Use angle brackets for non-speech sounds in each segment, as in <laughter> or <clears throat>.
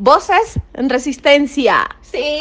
Voces en resistencia. Sí.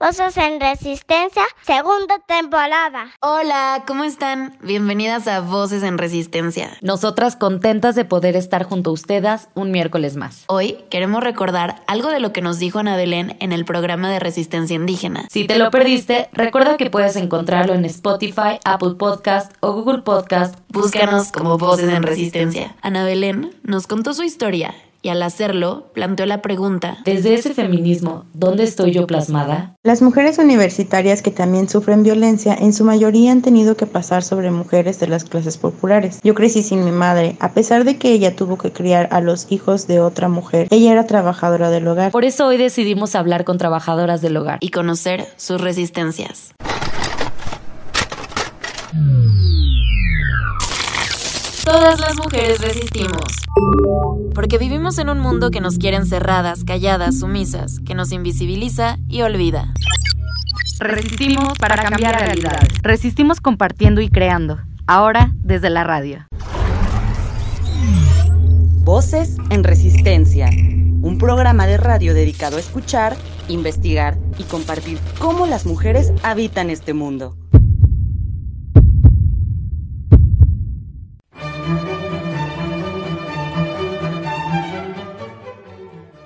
Voces en Resistencia, segunda temporada. Hola, ¿cómo están? Bienvenidas a Voces en Resistencia. Nosotras contentas de poder estar junto a ustedes un miércoles más. Hoy queremos recordar algo de lo que nos dijo Ana Belén en el programa de Resistencia Indígena. Si te lo perdiste, recuerda que puedes encontrarlo en Spotify, Apple Podcast o Google Podcast. Búscanos como Voces en Resistencia. Ana Belén nos contó su historia y al hacerlo planteó la pregunta, Desde ese feminismo, ¿dónde estoy yo plasmada? Las mujeres universitarias que también sufren violencia en su mayoría han tenido que pasar sobre mujeres de las clases populares. Yo crecí sin mi madre, a pesar de que ella tuvo que criar a los hijos de otra mujer. Ella era trabajadora del hogar. Por eso hoy decidimos hablar con trabajadoras del hogar. y conocer sus resistencias. Todas las mujeres resistimos. Porque vivimos en un mundo que nos quiere encerradas, calladas, sumisas, que nos invisibiliza y olvida. Resistimos para cambiar realidades. Resistimos compartiendo y creando. Ahora desde la radio. Voces en Resistencia. Un programa de radio dedicado a escuchar, investigar y compartir cómo las mujeres habitan este mundo.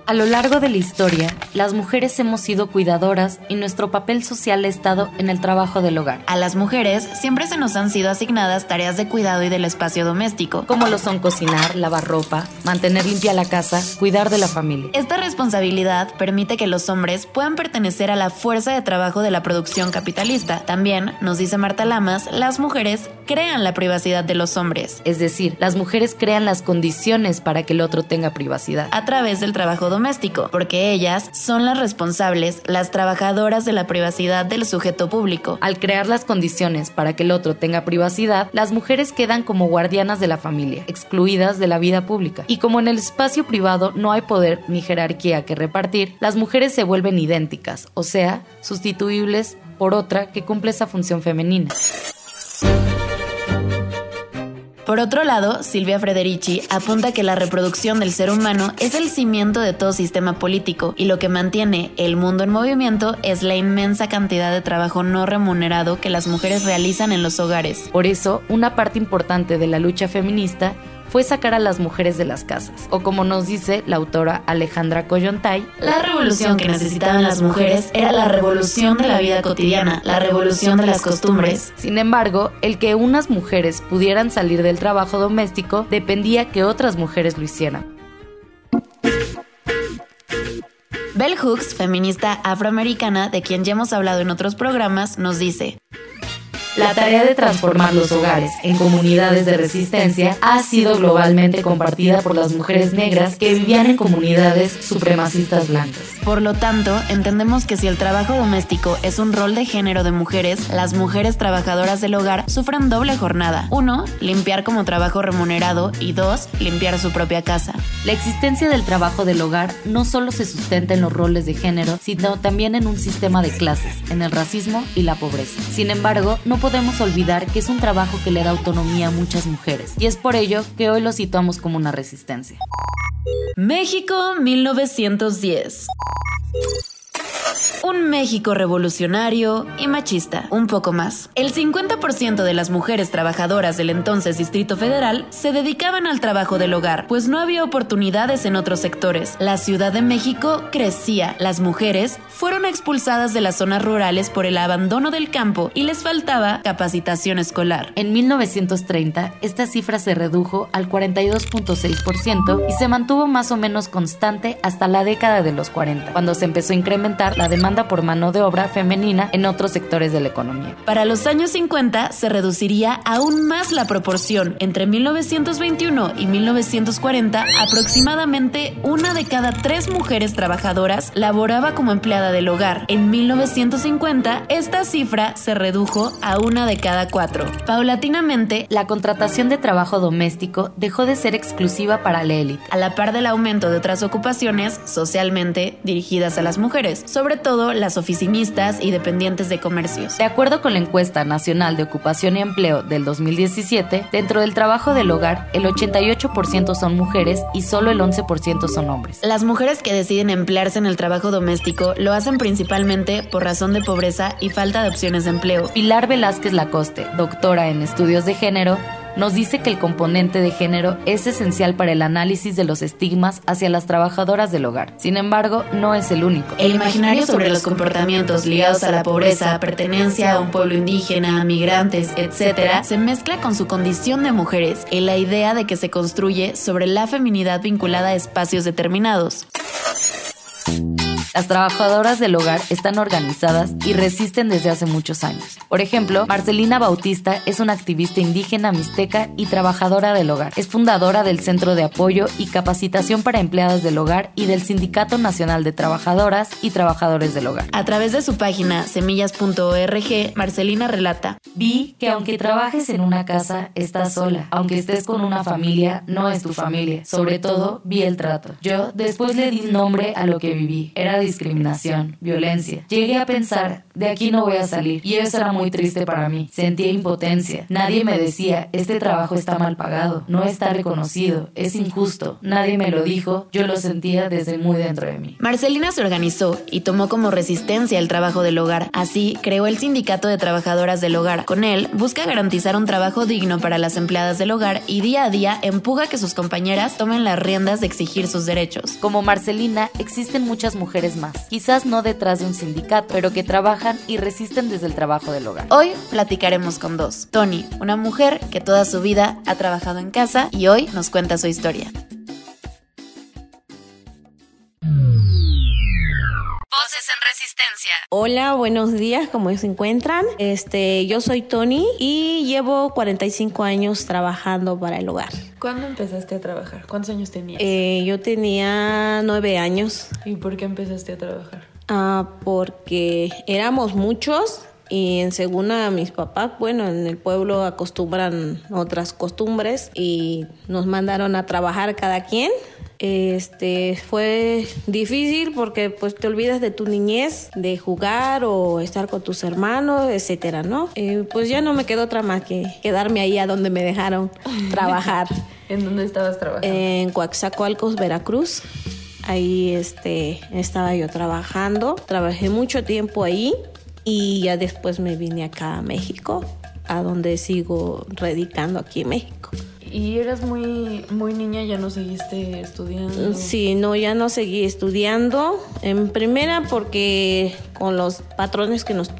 A lo largo de la historia, las mujeres hemos sido cuidadoras y nuestro papel social ha estado en el trabajo del hogar, A las mujeres siempre se nos han sido asignadas tareas de cuidado y del espacio doméstico. como lo son cocinar, lavar ropa, mantener limpia la casa, cuidar de la familia. Esta responsabilidad permite que los hombres puedan pertenecer a la fuerza de trabajo de la producción capitalista. También, nos dice Marta Lamas, las mujeres crean la privacidad de los hombres Es decir, las mujeres crean las condiciones para que el otro tenga privacidad. a través del trabajo doméstico, porque ellas son las responsables, las trabajadoras de la privacidad del sujeto público. Al crear las condiciones para que el otro tenga privacidad, las mujeres quedan como guardianas de la familia, excluidas de la vida pública. Y como en el espacio privado no hay poder ni jerarquía que repartir, las mujeres se vuelven idénticas, o sea, sustituibles por otra que cumple esa función femenina. Por otro lado, Silvia Frederici apunta que la reproducción del ser humano es el cimiento de todo sistema político y lo que mantiene el mundo en movimiento es la inmensa cantidad de trabajo no remunerado que las mujeres realizan en los hogares. Por eso, una parte importante de la lucha feminista fue sacar a las mujeres de las casas, o como nos dice la autora Alejandra Coyontay, La revolución que necesitaban las mujeres era la revolución de la vida cotidiana, la revolución de las costumbres. Sin embargo, el que unas mujeres pudieran salir del trabajo doméstico dependía que otras mujeres lo hicieran. Bell Hooks, feminista afroamericana de quien ya hemos hablado en otros programas, nos dice, La tarea de transformar los hogares en comunidades de resistencia ha sido globalmente compartida por las mujeres negras que vivían en comunidades supremacistas blancas. Por lo tanto, entendemos que si el trabajo doméstico es un rol de género de mujeres, las mujeres trabajadoras del hogar sufren doble jornada. Uno, limpiar como trabajo remunerado y dos, limpiar su propia casa. La existencia del trabajo del hogar no solo se sustenta en los roles de género, sino también en un sistema de clases, en el racismo y la pobreza. Sin embargo, no podemos olvidar que es un trabajo que le da autonomía a muchas mujeres, y es por ello que hoy lo situamos como una resistencia. México 1910. Un México revolucionario y machista, un poco más. El 50% de las mujeres trabajadoras del entonces Distrito Federal se dedicaban al trabajo del hogar, pues no había oportunidades en otros sectores. La Ciudad de México crecía, las mujeres fueron expulsadas de las zonas rurales por el abandono del campo y les faltaba capacitación escolar. En 1930, esta cifra se redujo al 42.6% y se mantuvo más o menos constante hasta la década de los 40, cuando se empezó a incrementar la la demanda por mano de obra femenina en otros sectores de la economía. Para los años 50 se reduciría aún más la proporción. Entre 1921 y 1940, aproximadamente una de cada tres mujeres trabajadoras laboraba como empleada del hogar. En 1950, esta cifra se redujo a una de cada cuatro. Paulatinamente, la contratación de trabajo doméstico dejó de ser exclusiva para la élite, a la par del aumento de otras ocupaciones socialmente dirigidas a las mujeres, sobre todo las oficinistas y dependientes de comercios. De acuerdo con la encuesta nacional de ocupación y empleo del 2017, dentro del trabajo del hogar, el 88% son mujeres y solo el 11% son hombres. Las mujeres que deciden emplearse en el trabajo doméstico lo hacen principalmente por razón de pobreza y falta de opciones de empleo. Pilar Velázquez Lacoste, doctora en estudios de género, nos dice que el componente de género es esencial para el análisis de los estigmas hacia las trabajadoras del hogar. Sin embargo, no es el único. El imaginario sobre los comportamientos ligados a la pobreza, pertenencia a un pueblo indígena, migrantes, etc., se mezcla con su condición de mujeres en la idea de que se construye sobre la feminidad vinculada a espacios determinados. Las trabajadoras del hogar están organizadas y resisten desde hace muchos años. Por ejemplo, Marcelina Bautista es una activista indígena mixteca y trabajadora del hogar. Es fundadora del Centro de Apoyo y Capacitación para Empleadas del Hogar y del Sindicato Nacional de Trabajadoras y Trabajadores del Hogar. A través de su página semillas.org, Marcelina relata: Vi que aunque trabajes en una casa, estás sola. Aunque estés con una familia, no es tu familia. Sobre todo, vi el trato. Yo después le di nombre a lo que viví. Era discriminación, violencia. Llegué a pensar, de aquí no voy a salir. Y eso era muy triste para mí. Sentía impotencia. Nadie me decía, este trabajo está mal pagado, no está reconocido, es injusto. Nadie me lo dijo, yo lo sentía desde muy dentro de mí. Marcelina se organizó y tomó como resistencia el trabajo del hogar. Así, creó el Sindicato de Trabajadoras del Hogar. Con él, busca garantizar un trabajo digno para las empleadas del hogar y día a día empuja que sus compañeras tomen las riendas de exigir sus derechos. Como Marcelina, existen muchas mujeres más, quizás no detrás de un sindicato, pero que trabajan y resisten desde el trabajo del hogar. Hoy platicaremos con dos. Tony, una mujer que toda su vida ha trabajado en casa y hoy nos cuenta su historia. Voces en Resistencia. Hola, buenos días, ¿cómo se encuentran? Este, yo soy Tony y llevo 45 años trabajando para el hogar. ¿Cuándo empezaste a trabajar? ¿Cuántos años tenías? Eh, yo tenía nueve años. ¿Y por qué empezaste a trabajar? Ah, porque éramos muchos y en según a mis papás, bueno, en el pueblo acostumbran otras costumbres y nos mandaron a trabajar cada quien. Este fue difícil porque pues te olvidas de tu niñez, de jugar o estar con tus hermanos, etcétera, ¿no? Eh, pues ya no me quedó otra más que quedarme ahí a donde me dejaron <laughs> trabajar. ¿En dónde estabas trabajando? En Coaxacualcos, Veracruz. Ahí este, estaba yo trabajando, trabajé mucho tiempo ahí y ya después me vine acá a México, a donde sigo radicando aquí en México. ¿Y eras muy, muy niña, ya no seguiste estudiando? Sí, no, ya no seguí estudiando. En primera porque con los patrones que nos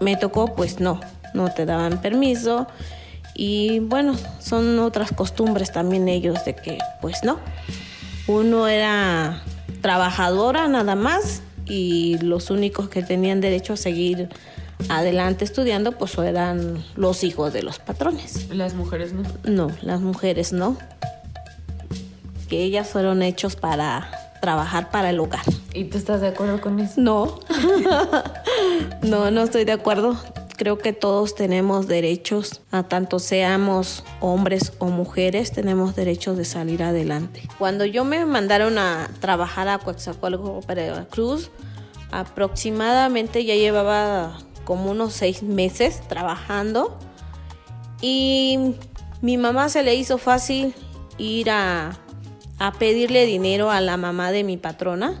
me tocó, pues no, no te daban permiso. Y bueno, son otras costumbres también ellos de que, pues no. Uno era trabajadora nada más y los únicos que tenían derecho a seguir adelante estudiando pues eran los hijos de los patrones. ¿Las mujeres no? No, las mujeres no. Que ellas fueron hechos para trabajar para el hogar. ¿Y tú estás de acuerdo con eso? No. <laughs> no, no estoy de acuerdo. Creo que todos tenemos derechos, a tanto seamos hombres o mujeres, tenemos derechos de salir adelante. Cuando yo me mandaron a trabajar a Coaxacualco, Cruz, aproximadamente ya llevaba como unos seis meses trabajando y mi mamá se le hizo fácil ir a, a pedirle dinero a la mamá de mi patrona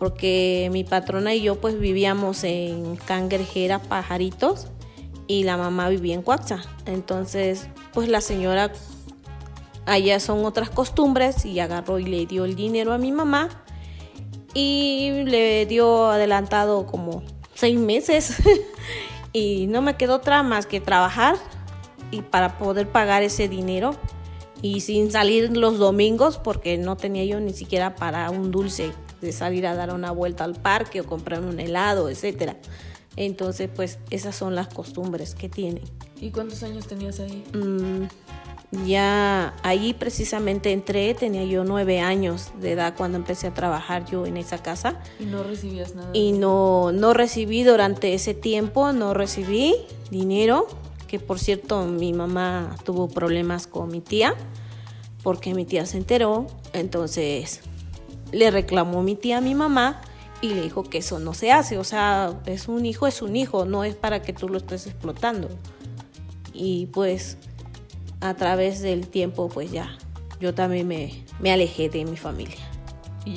porque mi patrona y yo pues vivíamos en Cangrejera, Pajaritos, y la mamá vivía en Coaxa. Entonces, pues la señora, allá son otras costumbres, y agarró y le dio el dinero a mi mamá, y le dio adelantado como seis meses, <laughs> y no me quedó otra más que trabajar y para poder pagar ese dinero y sin salir los domingos porque no tenía yo ni siquiera para un dulce de salir a dar una vuelta al parque o comprar un helado, etcétera. Entonces, pues esas son las costumbres que tienen. ¿Y cuántos años tenías ahí? Mm, ya ahí precisamente entré, tenía yo nueve años de edad cuando empecé a trabajar yo en esa casa. ¿Y no recibías nada? Y no, no recibí durante ese tiempo, no recibí dinero, que por cierto mi mamá tuvo problemas con mi tía, porque mi tía se enteró, entonces le reclamó mi tía a mi mamá y le dijo que eso no se hace, o sea, es un hijo, es un hijo, no es para que tú lo estés explotando. Y pues a través del tiempo, pues ya, yo también me, me alejé de mi familia.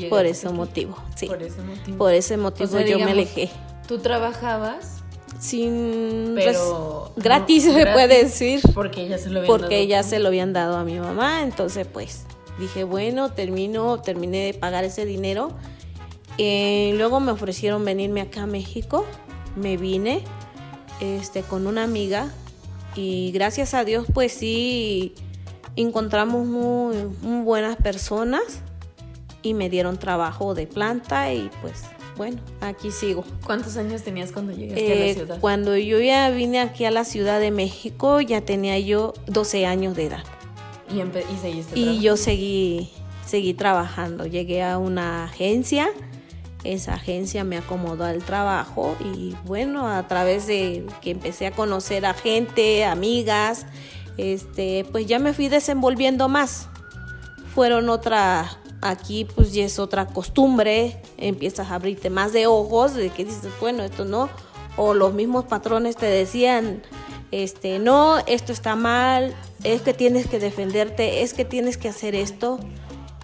Por ese motivo, sí. Por ese motivo. Por ese motivo O sea, yo me alejé. ¿Tú trabajabas? Sin Pero gratis no, <laughs> se gratis, puede decir. Porque ya se lo habían Porque dado. ya se lo habían dado a mi mamá, entonces pues dije, bueno, termino, terminé de pagar ese dinero. Eh, luego me ofrecieron venirme acá a México, me vine este, con una amiga y gracias a Dios pues sí encontramos muy, muy buenas personas y me dieron trabajo de planta y pues bueno, aquí sigo. ¿Cuántos años tenías cuando llegaste a la Eh, ciudad? cuando yo ya vine aquí a la Ciudad de México ya tenía yo 12 años de edad. Y, empe- y seguiste Y yo seguí, seguí trabajando. Llegué a una agencia, esa agencia me acomodó al trabajo y bueno, a través de que empecé a conocer a gente, amigas, este, pues ya me fui desenvolviendo más. Fueron otra, aquí pues ya es otra costumbre, empiezas a abrirte más de ojos, de que dices, bueno, esto no, o los mismos patrones te decían, este, no, esto está mal, es que tienes que defenderte, es que tienes que hacer esto.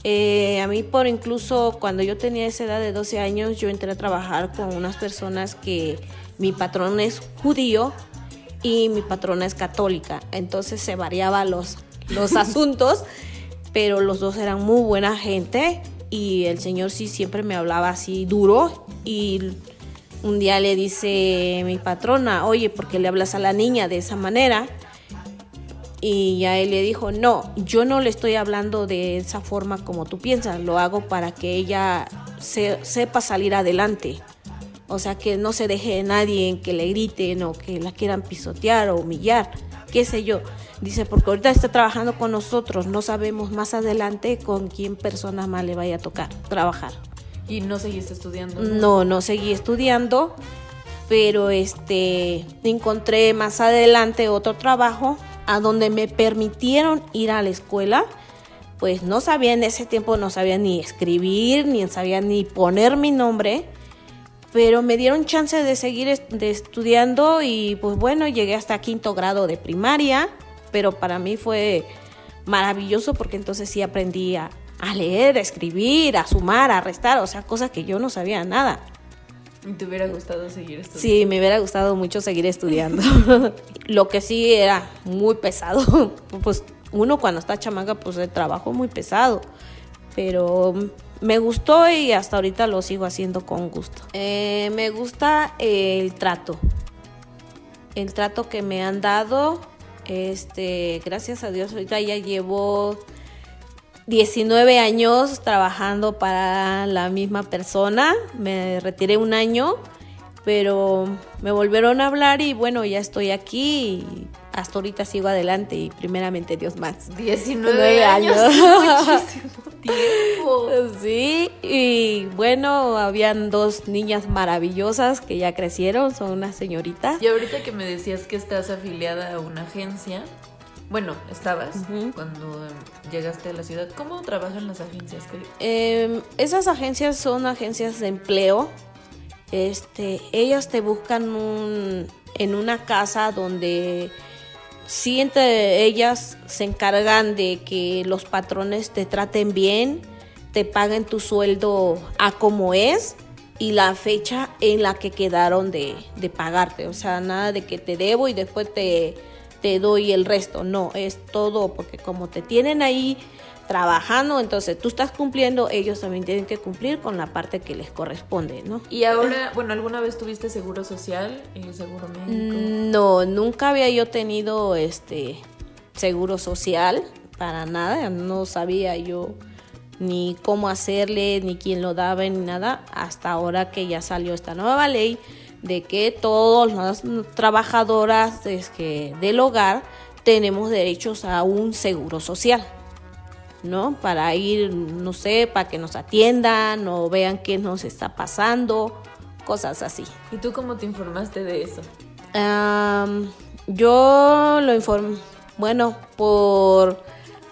Eh, a mí por incluso cuando yo tenía esa edad de 12 años, yo entré a trabajar con unas personas que mi patrón es judío y mi patrona es católica, entonces se variaba los, los <laughs> asuntos, pero los dos eran muy buena gente y el señor sí siempre me hablaba así duro y un día le dice mi patrona, oye, ¿por qué le hablas a la niña de esa manera? Y ya él le dijo, no, yo no le estoy hablando de esa forma como tú piensas, lo hago para que ella se- sepa salir adelante. O sea, que no se deje de nadie en que le griten o que la quieran pisotear o humillar, qué sé yo. Dice, porque ahorita está trabajando con nosotros, no sabemos más adelante con quién persona más le vaya a tocar trabajar. ¿Y no seguiste estudiando? No, no seguí estudiando, pero este encontré más adelante otro trabajo a donde me permitieron ir a la escuela. Pues no sabía en ese tiempo, no sabía ni escribir, ni sabía ni poner mi nombre, pero me dieron chance de seguir de estudiando y pues bueno, llegué hasta quinto grado de primaria, pero para mí fue maravilloso porque entonces sí aprendí a, a leer, a escribir, a sumar, a restar, o sea, cosas que yo no sabía nada. ¿Y te hubiera gustado seguir estudiando? Sí, me hubiera gustado mucho seguir estudiando. <laughs> Lo que sí era muy pesado, <laughs> pues uno cuando está chamaca, pues el trabajo es muy pesado, pero me gustó y hasta ahorita lo sigo haciendo con gusto. Eh, me gusta el trato, el trato que me han dado, este, gracias a Dios ahorita ya llevo 19 años trabajando para la misma persona. Me retiré un año, pero me volvieron a hablar y bueno, ya estoy aquí y hasta ahorita sigo adelante y primeramente Dios más. 19 Nueve años. <laughs> Muchísimo tiempo. Sí, y bueno, habían dos niñas maravillosas que ya crecieron, son unas señoritas. Y ahorita que me decías que estás afiliada a una agencia, bueno, estabas cuando em, llegaste a la ciudad. ¿Cómo trabajan las agencias? ¿Qué- Eh, esas agencias son agencias de empleo. Este, ellas te buscan un, en una casa donde sí entre ellas se encargan de que los patrones te traten bien, te paguen tu sueldo a como es y la fecha en la que quedaron de, de pagarte. O sea, nada de que te debo y después te, te doy el resto. No, es todo porque como te tienen ahí trabajando, entonces tú estás cumpliendo, ellos también tienen que cumplir con la parte que les corresponde, ¿no? Y ahora, bueno, ¿alguna vez tuviste seguro social y seguro médico? No, nunca había yo tenido este seguro social para nada, no sabía yo ni cómo hacerle, ni quién lo daba, ni nada, hasta ahora que ya salió esta nueva ley de que todas las trabajadoras del hogar tenemos derechos a un seguro social, ¿no? Para ir, no sé, para que nos atiendan o vean qué nos está pasando, cosas así. ¿Y tú cómo te informaste de eso? yo lo informé, bueno, por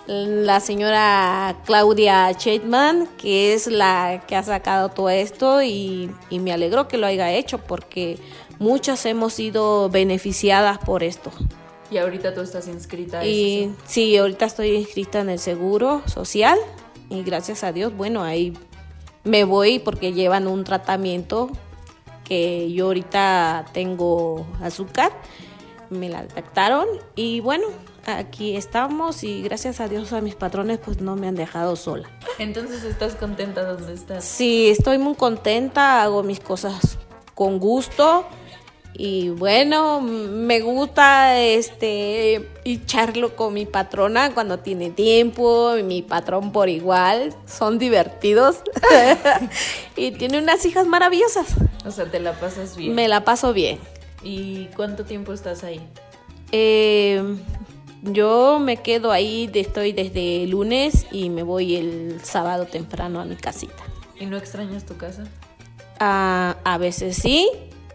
la señora Claudia Chetman, que es la que ha sacado todo esto y, me alegro que lo haya hecho porque muchas hemos sido beneficiadas por esto. Y ahorita tú estás inscrita. Y sí, ahorita estoy inscrita en el Seguro Social y gracias a Dios, bueno, ahí me voy porque llevan un tratamiento que yo ahorita tengo azúcar, me la detectaron y bueno, aquí estamos y gracias a Dios a mis patrones pues no me han dejado sola. Entonces estás contenta donde estás. Sí, estoy muy contenta, hago mis cosas con gusto y bueno, me gusta este echarlo con mi patrona cuando tiene tiempo, mi patrón por igual, son divertidos <laughs> y tiene unas hijas maravillosas. O sea, te la pasas bien. Me la paso bien. ¿Y cuánto tiempo estás ahí? Eh, yo me quedo ahí, estoy desde el lunes y me voy el sábado temprano a mi casita. ¿Y no extrañas tu casa? Ah, a veces sí,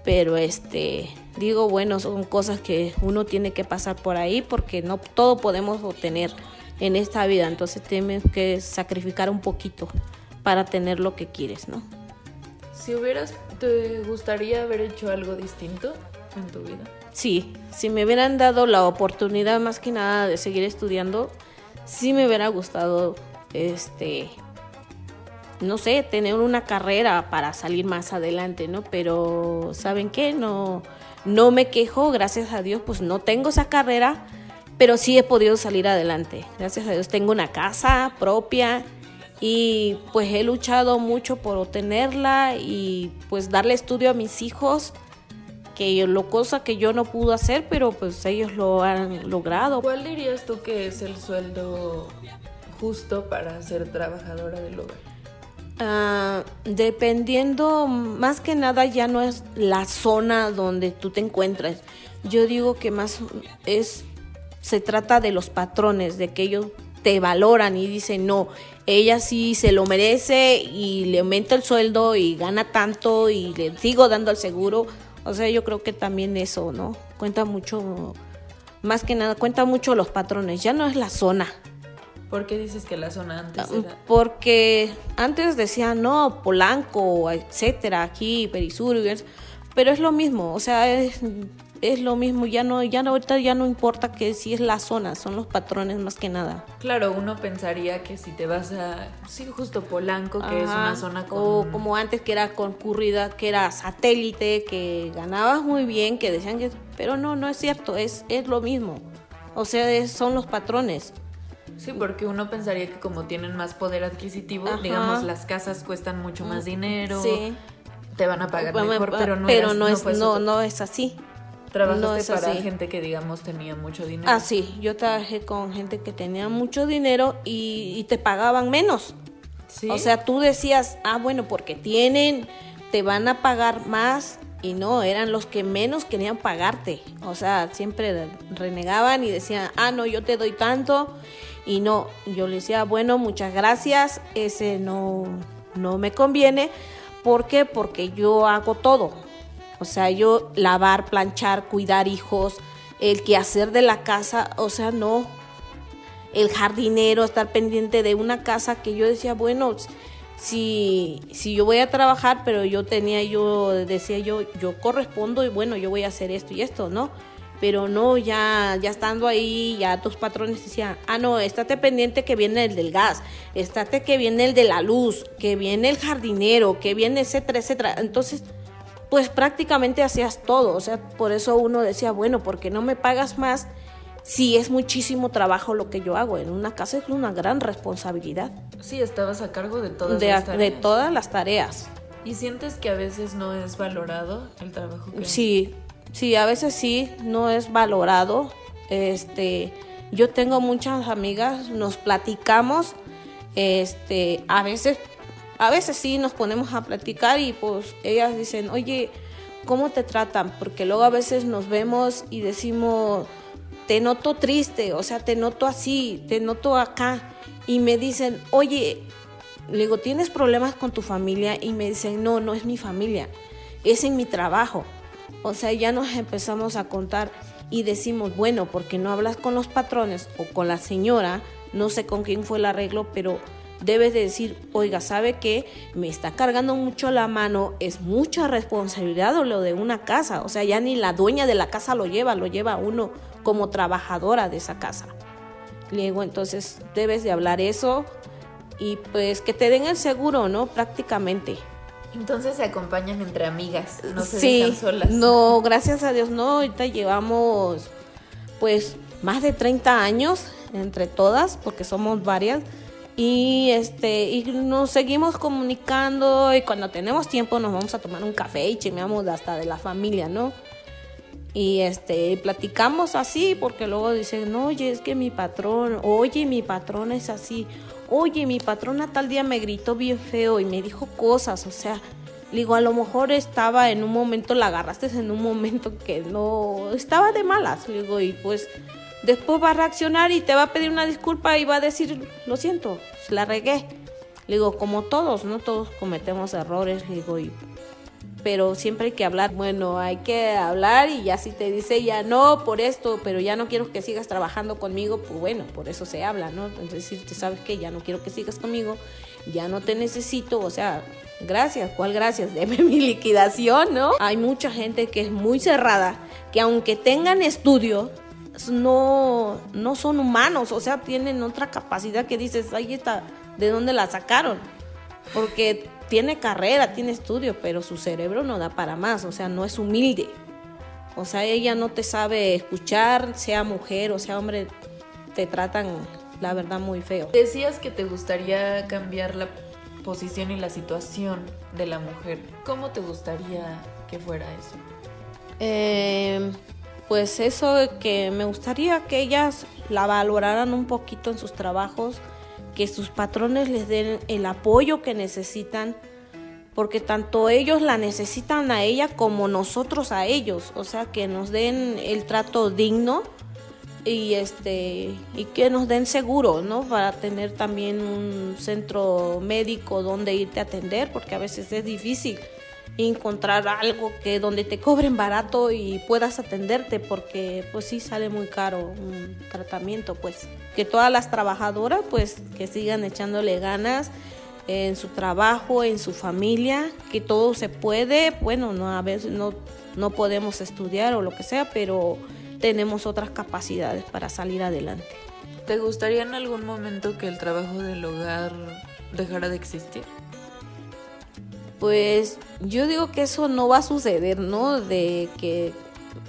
pero este, digo, bueno, son cosas que uno tiene que pasar por ahí porque no todo podemos obtener en esta vida, entonces tienes que sacrificar un poquito para tener lo que quieres, ¿no? Si hubieras, ¿te gustaría haber hecho algo distinto en tu vida? Sí, si me hubieran dado la oportunidad más que nada de seguir estudiando, sí me hubiera gustado, este, no sé, tener una carrera para salir más adelante, ¿no? Pero, ¿saben qué? No, no me quejo, gracias a Dios, pues no tengo esa carrera, pero sí he podido salir adelante. Gracias a Dios tengo una casa propia y pues he luchado mucho por obtenerla y pues darle estudio a mis hijos que lo cosa que yo no pude hacer, pero pues ellos lo han logrado. ¿Cuál dirías tú que es el sueldo justo para ser trabajadora del hogar? Ah, dependiendo, más que nada ya no es la zona donde tú te encuentras. Yo digo que más es, se trata de los patrones, de que ellos te valoran y dicen, no, ella sí se lo merece y le aumenta el sueldo y gana tanto y le sigo dando el seguro o sea, yo creo que también eso, ¿no? Cuenta mucho, más que nada, cuenta mucho los patrones, ya no es la zona. ¿Por qué dices que la zona antes ah, era? Porque antes decían, no, Polanco, etcétera, aquí, Perisur, pero es lo mismo, o sea, es, es lo mismo, ya no, ya no, ahorita ya no importa que si es la zona, son los patrones más que nada. Claro, uno pensaría que si te vas a, sí, justo Polanco, que es una zona como... O como antes que era concurrida, que era satélite, que ganabas muy bien, que decían que... Pero no, no es cierto, es, es lo mismo. O sea, son los patrones. Sí, porque uno pensaría que como tienen más poder adquisitivo, digamos, las casas cuestan mucho más mm, dinero, sí. te van a pagar mejor, pero no, pero no, es, no, no es así. ¿Trabajaste para gente que, digamos, tenía mucho dinero? Ah, sí, yo trabajé con gente que tenía mucho dinero y, te pagaban menos. ¿Sí? O sea, tú decías, ah, bueno, porque tienen, te van a pagar más y no, eran los que menos querían pagarte. O sea, siempre renegaban y decían, ah, no, yo te doy tanto y no, yo le decía, bueno, muchas gracias, ese no, no me conviene. ¿Por qué? Porque yo hago todo. O sea, yo lavar, planchar, cuidar hijos, el quehacer de la casa, o sea, no. El jardinero, estar pendiente de una casa que yo decía, bueno, si, si yo voy a trabajar, pero yo tenía, yo decía yo, yo correspondo y bueno, yo voy a hacer esto y esto, ¿no? Pero no, ya, ya estando ahí, ya tus patrones decían, ah, no, estate pendiente que viene el del gas, estate que viene el de la luz, que viene el jardinero, que viene etcétera, etcétera. Entonces, pues prácticamente hacías todo. O sea, por eso uno decía, bueno, porque no me pagas más si es muchísimo trabajo lo que yo hago? En una casa es una gran responsabilidad. Sí, estabas a cargo de todas de, las tareas. De todas las tareas. ¿Y sientes que a veces no es valorado el trabajo que Sí, sí, a veces sí, no es valorado. Este, yo tengo muchas amigas, nos platicamos este, a veces, a veces sí nos ponemos a platicar y pues ellas dicen, oye, ¿cómo te tratan? Porque luego a veces nos vemos y decimos, te noto triste, o sea, te noto así, te noto acá. Y me dicen, oye, digo, ¿tienes problemas con tu familia? Y me dicen, no, no es mi familia, es en mi trabajo. O sea, ya nos empezamos a contar y decimos, bueno, porque no hablas con los patrones o con la señora, no sé con quién fue el arreglo, pero debes de decir, oiga, ¿sabe qué? Me está cargando mucho la mano, es mucha responsabilidad lo de una casa, o sea, ya ni la dueña de la casa lo lleva, lo lleva uno como trabajadora de esa casa. Le digo, entonces debes de hablar eso y pues que te den el seguro, ¿no? Prácticamente. Entonces se acompañan entre amigas, no se sí, dejan solas. No, gracias a Dios no, ahorita llevamos pues más de 30 años entre todas, porque somos varias. Y este, y nos seguimos comunicando y cuando tenemos tiempo nos vamos a tomar un café y chimeamos hasta de la familia, ¿no? Y este, platicamos así, porque luego dicen, no, oye, es que mi patrón, oye, mi patrón es así, oye, mi patrona tal día me gritó bien feo y me dijo cosas, o sea, digo, a lo mejor estaba en un momento, la agarraste en un momento que no, estaba de malas, digo, y pues después va a reaccionar y te va a pedir una disculpa y va a decir, lo siento, la regué. Le digo, como todos, no todos cometemos errores, digo, y pero siempre hay que hablar. Bueno, hay que hablar y ya si te dice ya no por esto, pero ya no quiero que sigas trabajando conmigo, pues bueno, por eso se habla, ¿no? Entonces, si te sabes que ya no quiero que sigas conmigo, ya no te necesito, o sea, gracias, ¿cuál gracias? <laughs> Deme mi liquidación, ¿no? Hay mucha gente que es muy cerrada, que aunque tengan estudio, no, no son humanos, o sea, tienen otra capacidad que dices, ahí está, ¿de dónde la sacaron? Porque tiene carrera, tiene estudio, pero su cerebro no da para más, o sea, no es humilde. O sea, ella no te sabe escuchar, sea mujer o sea hombre, te tratan, la verdad, muy feo. Decías que te gustaría cambiar la posición y la situación de la mujer. ¿Cómo te gustaría que fuera eso? Eh, pues eso que me gustaría que ellas la valoraran un poquito en sus trabajos, que sus patrones les den el apoyo que necesitan, porque tanto ellos la necesitan a ella como nosotros a ellos, o sea, que nos den el trato digno y este y que nos den seguro, ¿no? Para tener también un centro médico donde irte a atender, porque a veces es difícil encontrar algo que donde te cobren barato y puedas atenderte porque pues sí sale muy caro un tratamiento pues que todas las trabajadoras pues que sigan echándole ganas en su trabajo en su familia que todo se puede bueno no a veces no no podemos estudiar o lo que sea pero tenemos otras capacidades para salir adelante ¿Te gustaría en algún momento que el trabajo del hogar dejara de existir? Pues yo digo que eso no va a suceder, ¿no? De que,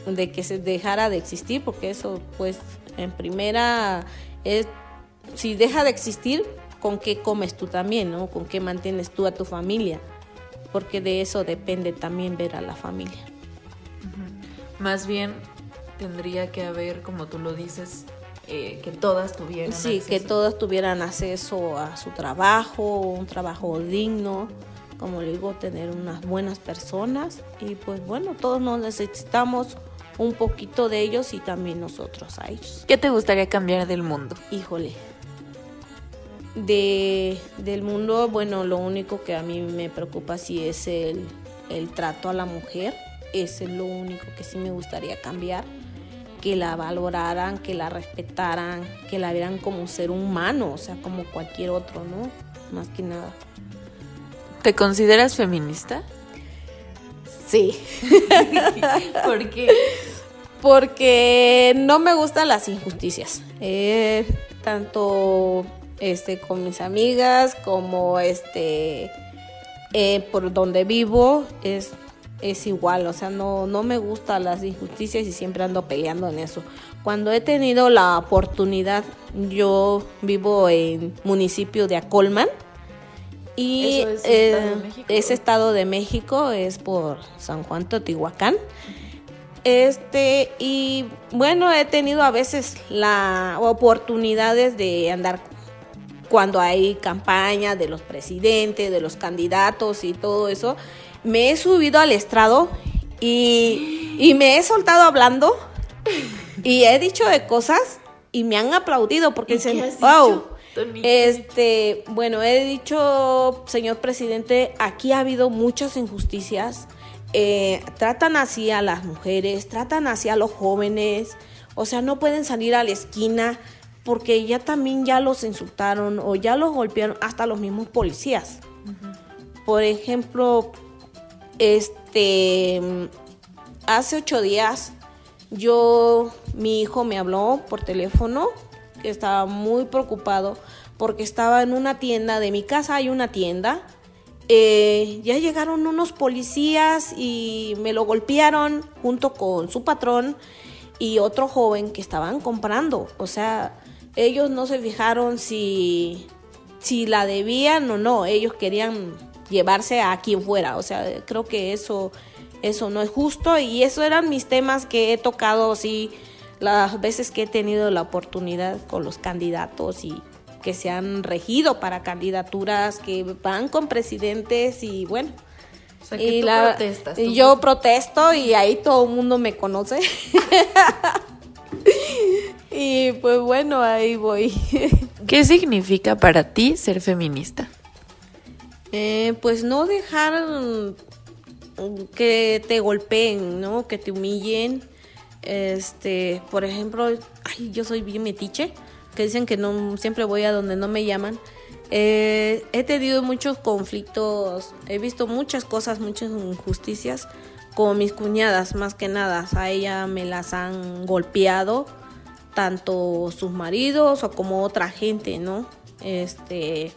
de que se dejara de existir, porque eso, pues, en primera, es, si deja de existir, ¿con qué comes tú también, ¿no? ¿Con qué mantienes tú a tu familia? Porque de eso depende también ver a la familia. Más bien, tendría que haber, como tú lo dices, eh, que todas tuvieran Sí, acceso. que todas tuvieran acceso a su trabajo, un trabajo digno como le digo, tener unas buenas personas y pues bueno, todos nos necesitamos un poquito de ellos y también nosotros a ellos. ¿Qué te gustaría cambiar del mundo? Híjole. De, del mundo, bueno, lo único que a mí me preocupa sí es el, el trato a la mujer. Ese es lo único que sí me gustaría cambiar. Que la valoraran, que la respetaran, que la vieran como un ser humano, o sea, como cualquier otro, ¿no? Más que nada. ¿Te consideras feminista? Sí. <laughs> ¿Por qué? Porque no me gustan las injusticias. Eh, tanto este, con mis amigas como este, eh, por donde vivo es, es igual. O sea, no, no me gustan las injusticias y siempre ando peleando en eso. Cuando he tenido la oportunidad, yo vivo en municipio de Acolman. Y ¿Eso es eh, Estado de México? es Estado de México, es por San Juan Teotihuacán. Este, y bueno, he tenido a veces la oportunidades de andar cuando hay campaña de los presidentes, de los candidatos y todo eso, me he subido al estrado y, y me he soltado hablando y he dicho de cosas y me han aplaudido porque dicen, wow. Este, bueno, he dicho, señor presidente, aquí ha habido muchas injusticias. Eh, tratan así a las mujeres, tratan así a los jóvenes. O sea, no pueden salir a la esquina porque ya también ya los insultaron o ya los golpearon hasta los mismos policías. Por ejemplo, este, hace ocho días yo, mi hijo me habló por teléfono, estaba muy preocupado porque estaba en una tienda de mi casa, hay una tienda. Eh, ya llegaron unos policías y me lo golpearon junto con su patrón y otro joven que estaban comprando. O sea, ellos no se fijaron si, si la debían o no, ellos querían llevarse a quien fuera. O sea, creo que eso, eso no es justo y eso eran mis temas que he tocado así las veces que he tenido la oportunidad con los candidatos y que se han regido para candidaturas que van con presidentes y bueno. y, y yo protesto y ahí todo el mundo me conoce. <laughs> y pues bueno, ahí voy. <laughs> ¿Qué significa para ti ser feminista? Eh, pues no dejar que te golpeen, ¿no? Que te humillen. Este, por ejemplo, ay, yo soy bien metiche, que dicen que no siempre voy a donde no me llaman. Eh, he tenido muchos conflictos, he visto muchas cosas, muchas injusticias con mis cuñadas, más que nada. A ella me las han golpeado, tanto sus maridos o como otra gente, ¿no? Este,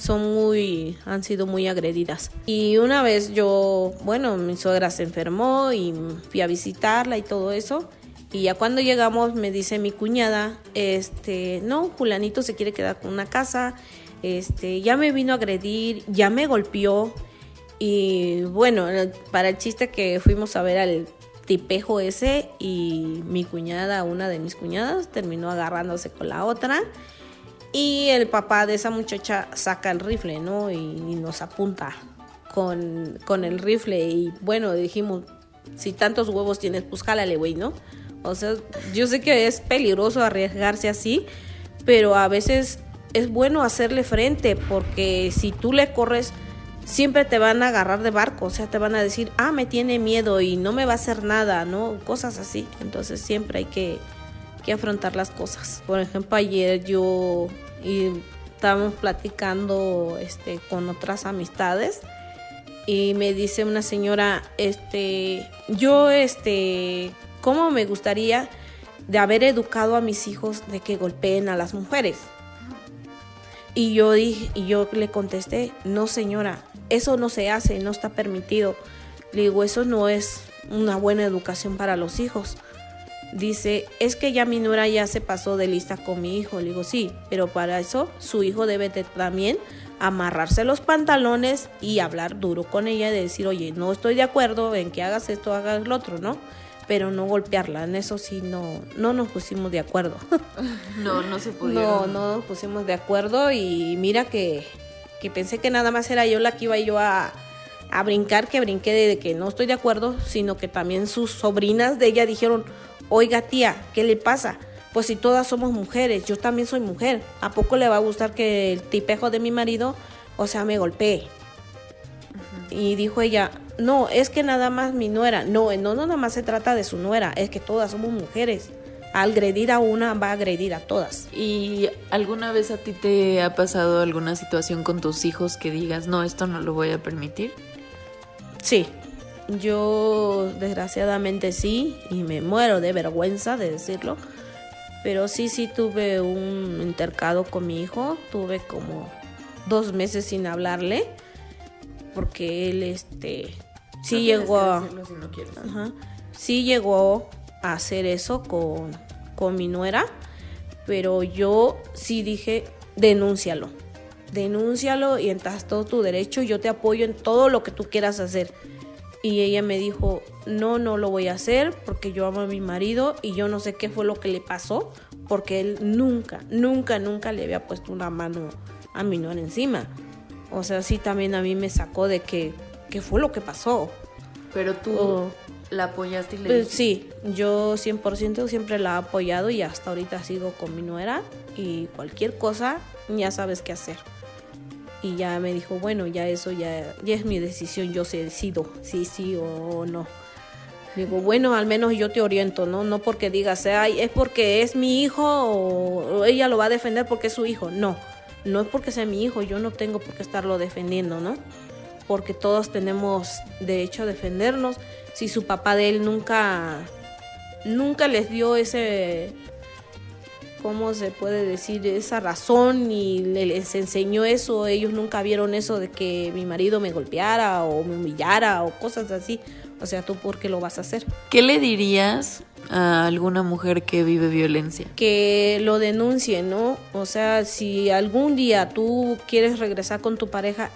son muy, han sido muy agredidas. Y una vez yo, bueno, mi suegra se enfermó y fui a visitarla y todo eso. Y ya cuando llegamos me dice mi cuñada, este, no, Julanito se quiere quedar con una casa, este, ya me vino a agredir, ya me golpeó. Y bueno, para el chiste que fuimos a ver al tipejo ese y mi cuñada, una de mis cuñadas, terminó agarrándose con la otra y el papá de esa muchacha saca el rifle, ¿no? Y, nos apunta con, con, el rifle. Y bueno, dijimos, si tantos huevos tienes, pues jálale, güey, ¿no? O sea, yo sé que es peligroso arriesgarse así, pero a veces es bueno hacerle frente porque si tú le corres, siempre te van a agarrar de barco, o sea, te van a decir, ah, me tiene miedo y no me va a hacer nada, ¿no? Cosas así. Entonces siempre hay que que afrontar las cosas. Por ejemplo, ayer yo y estábamos platicando este, con otras amistades y me dice una señora, este, yo, este, ¿cómo me gustaría de haber educado a mis hijos de que golpeen a las mujeres? Y yo dije, y yo le contesté, no señora, eso no se hace, no está permitido. Le digo, eso no es una buena educación para los hijos dice, es que ya mi nuera ya se pasó de lista con mi hijo. Le digo, sí, pero para eso su hijo debe también amarrarse los pantalones y hablar duro con ella y decir, oye, no estoy de acuerdo en que hagas esto, hagas lo otro, ¿no? Pero no golpearla, en eso sí no, no nos pusimos de acuerdo. <laughs> No, no se pudieron. No, no nos pusimos de acuerdo y mira que, que pensé que nada más era yo la que iba yo a, a brincar, que brinqué de que no estoy de acuerdo, sino que también sus sobrinas de ella dijeron, oiga tía, ¿qué le pasa? Pues si todas somos mujeres, yo también soy mujer, ¿a poco le va a gustar que el tipejo de mi marido, o sea, me golpee? Y dijo ella, no, es que nada más mi nuera, no, no, no nada más se trata de su nuera, es que todas somos mujeres. Al agredir a una va a agredir a todas. ¿Y alguna vez a ti te ha pasado alguna situación con tus hijos que digas, no, esto no lo voy a permitir? Sí, yo desgraciadamente sí, y me muero de vergüenza de decirlo, pero sí, sí tuve un intercado con mi hijo, tuve como dos meses sin hablarle, porque él este sí llegó a, sí llegó a hacer eso con, con mi nuera, pero yo sí dije, denúncialo, denúncialo y entras todo tu derecho, yo te apoyo en todo lo que tú quieras hacer y ella me dijo, no, no lo voy a hacer porque yo amo a mi marido y yo no sé qué fue lo que le pasó, porque él nunca, nunca, nunca le había puesto una mano a mi nuera encima. O sea, sí también a mí me sacó de que, ¿qué fue lo que pasó? Pero tú la apoyaste y le Pues sí, yo 100% siempre la he apoyado y hasta ahorita sigo con mi nuera y cualquier cosa ya sabes qué hacer. Y ya me dijo, bueno, ya eso ya, ya es mi decisión, yo se decido si sí o no. Digo, bueno, al menos yo te oriento, ¿no? No porque digas, ay, es porque es mi hijo o ella lo va a defender porque es su hijo. No, no es porque sea mi hijo, yo no tengo por qué estarlo defendiendo, ¿no? Porque todos tenemos derecho a defendernos. Si su papá de él nunca, nunca les dio ese, ¿cómo se puede decir? Esa razón y le- les enseñó eso, ellos nunca vieron eso de que mi marido me golpeara o me humillara o cosas así. O sea, ¿tú por qué lo vas a hacer? ¿qué le dirías a alguna mujer que vive violencia? que lo denuncie, ¿no? O sea, si algún día tú quieres regresar con tu pareja,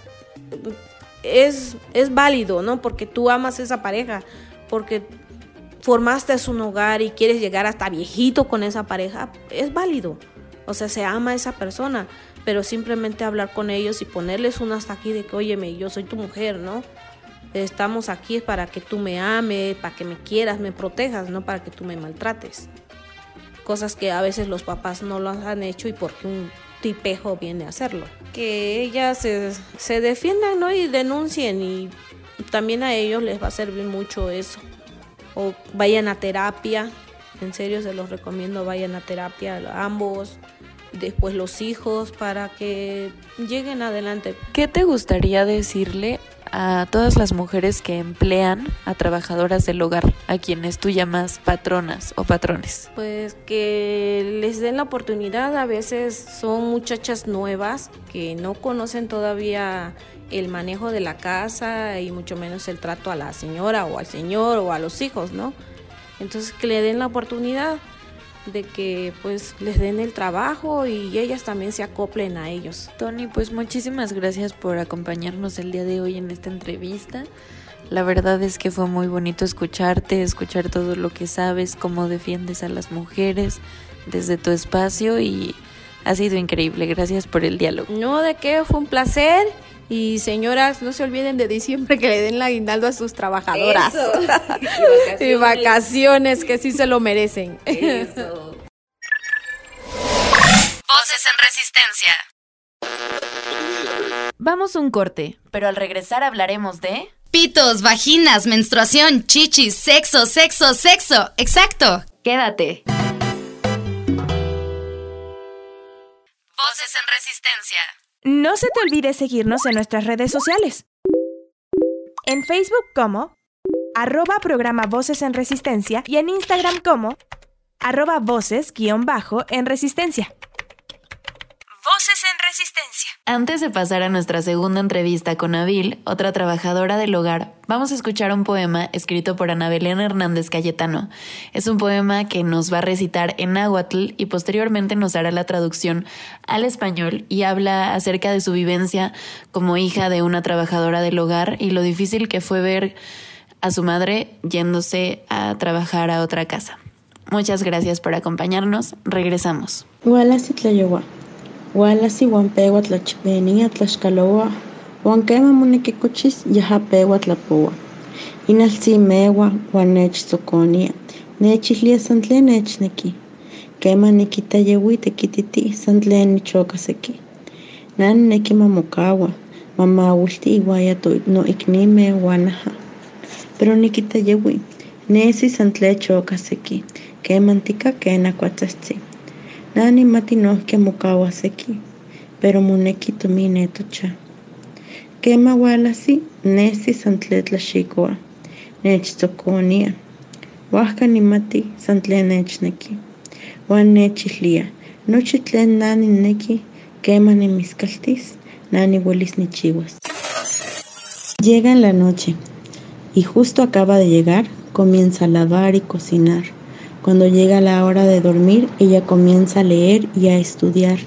es, es válido, ¿no? Porque tú amas esa pareja, porque formaste un hogar y quieres llegar hasta viejito con esa pareja, es válido. O sea, se ama a esa persona, pero simplemente hablar con ellos y ponerles un hasta aquí de que, óyeme, yo soy tu mujer, ¿no? Estamos aquí para que tú me ames, para que me quieras, me protejas, no para que tú me maltrates cosas que a veces los papás no lo han hecho y porque un tipejo viene a hacerlo. Que ellas se, se defiendan ¿no? y denuncien y también a ellos les va a servir mucho eso. O vayan a terapia, en serio se los recomiendo, vayan a terapia ambos, después los hijos para que lleguen adelante. ¿Qué te gustaría decirle a todas las mujeres que emplean a trabajadoras del hogar, a quienes tú llamas patronas o patrones? Pues que les den la oportunidad, a veces son muchachas nuevas que no conocen todavía el manejo de la casa y mucho menos el trato a la señora o al señor o a los hijos, ¿no? Entonces que le den la oportunidad de que pues les den el trabajo y ellas también se acoplen a ellos. Tony, pues muchísimas gracias por acompañarnos el día de hoy en esta entrevista. La verdad es que fue muy bonito escucharte, escuchar todo lo que sabes, cómo defiendes a las mujeres desde tu espacio y ha sido increíble. Gracias por el diálogo. No, de qué, fue un placer. Y señoras, no se olviden de diciembre que le den la aguinaldo a sus trabajadoras. Eso. <laughs> Y y vacaciones, que sí se lo merecen. Eso. Voces en resistencia. Vamos un corte, pero al regresar hablaremos de... Pitos, vaginas, menstruación, chichis, sexo, sexo, sexo. Exacto. Quédate. Voces en resistencia. No se te olvide seguirnos en nuestras redes sociales. En Facebook como arroba programa Voces en Resistencia y en Instagram como arroba voces guion bajo en resistencia. Voces en Resistencia. Antes de pasar a nuestra segunda entrevista con Abil, otra trabajadora del hogar, vamos a escuchar un poema escrito por Ana Belén Hernández Cayetano. Es un poema que nos va a recitar en náhuatl y posteriormente nos hará la traducción al español y habla acerca de su vivencia como hija de una trabajadora del hogar y lo difícil que fue ver a su madre yéndose a trabajar a otra casa. Muchas gracias por acompañarnos. Regresamos. Ualasi Ualaj iuan peua tlachpania tlaxkalouah uan keman monikikochis yaha peua tlapouah. Inaltzimeua uan nechtzokonia, nechihlia san tlen nechneki, keman nikitayeui tekititi san tlen nichokajseki. Nan nekimamokaua, mamauilti iuaya noiknimej uan naha, pero nikitayeui, nesi san tlen Kema ntika kena ken akuatsajtsin. Nani mati nohki mokauaseki, pero moneki tomine tocha. Kema ualasi, nesi san tlen tlaxikoa, nechtzokonia. Uahka nimati san tlen nechneki. Uan nechihlia, nochi tlen nani neki, kema nimiskaltis, nani uelis nichiuas. Llega en la noche y justo acaba de llegar, comienza a lavar y cocinar. Cuando llega la hora de dormir, ella comienza a leer y a estudiar.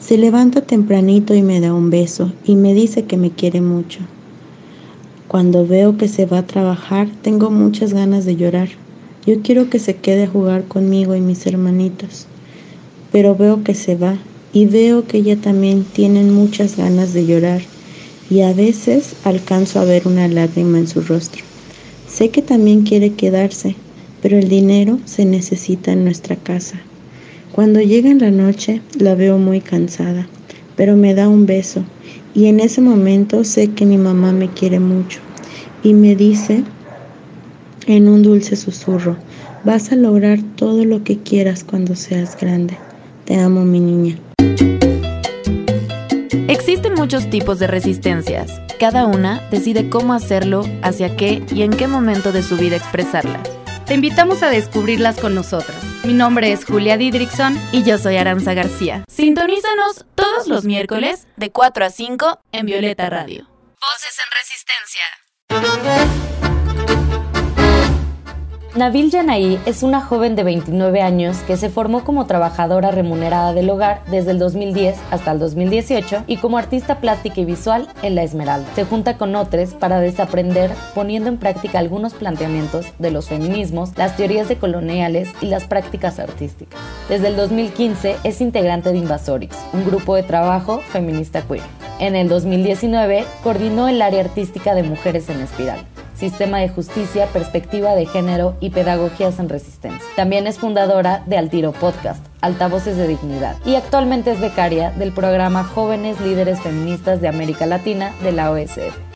Se levanta tempranito y me da un beso y me dice que me quiere mucho. Cuando veo que se va a trabajar, tengo muchas ganas de llorar. Yo quiero que se quede a jugar conmigo y mis hermanitos. pero veo que se va y veo que ella también tiene muchas ganas de llorar y a veces alcanzo a ver una lágrima en su rostro. Sé que también quiere quedarse, pero el dinero se necesita en nuestra casa. Cuando llega en la noche la veo muy cansada, pero me da un beso y en ese momento sé que mi mamá me quiere mucho y me dice en un dulce susurro, vas a lograr todo lo que quieras cuando seas grande. Te amo mi niña. Existen muchos tipos de resistencias. Cada una decide cómo hacerlo, hacia qué y en qué momento de su vida expresarlas. Te invitamos a descubrirlas con nosotras. Mi nombre es Julia Didrickson y yo soy Aranza García. Sintonízanos todos los miércoles de 4 a 5 en Violeta Radio. Voces en Resistencia. Nabil Yanaí es una joven de 29 años que se formó como trabajadora remunerada del hogar desde el 2010 hasta el 2018 y como artista plástica y visual en La Esmeralda. Se junta con otros para desaprender poniendo en práctica algunos planteamientos de los feminismos, las teorías de coloniales y las prácticas artísticas. Desde el 2015 es integrante de Invasorix, un grupo de trabajo feminista queer. En el 2019 coordinó el área artística de Mujeres en Espiral Sistema de Justicia, Perspectiva de Género y Pedagogías en Resistencia. También es fundadora de Altiro Podcast, Altavoces de Dignidad, y actualmente es becaria del programa Jóvenes Líderes Feministas de América Latina de la OSF.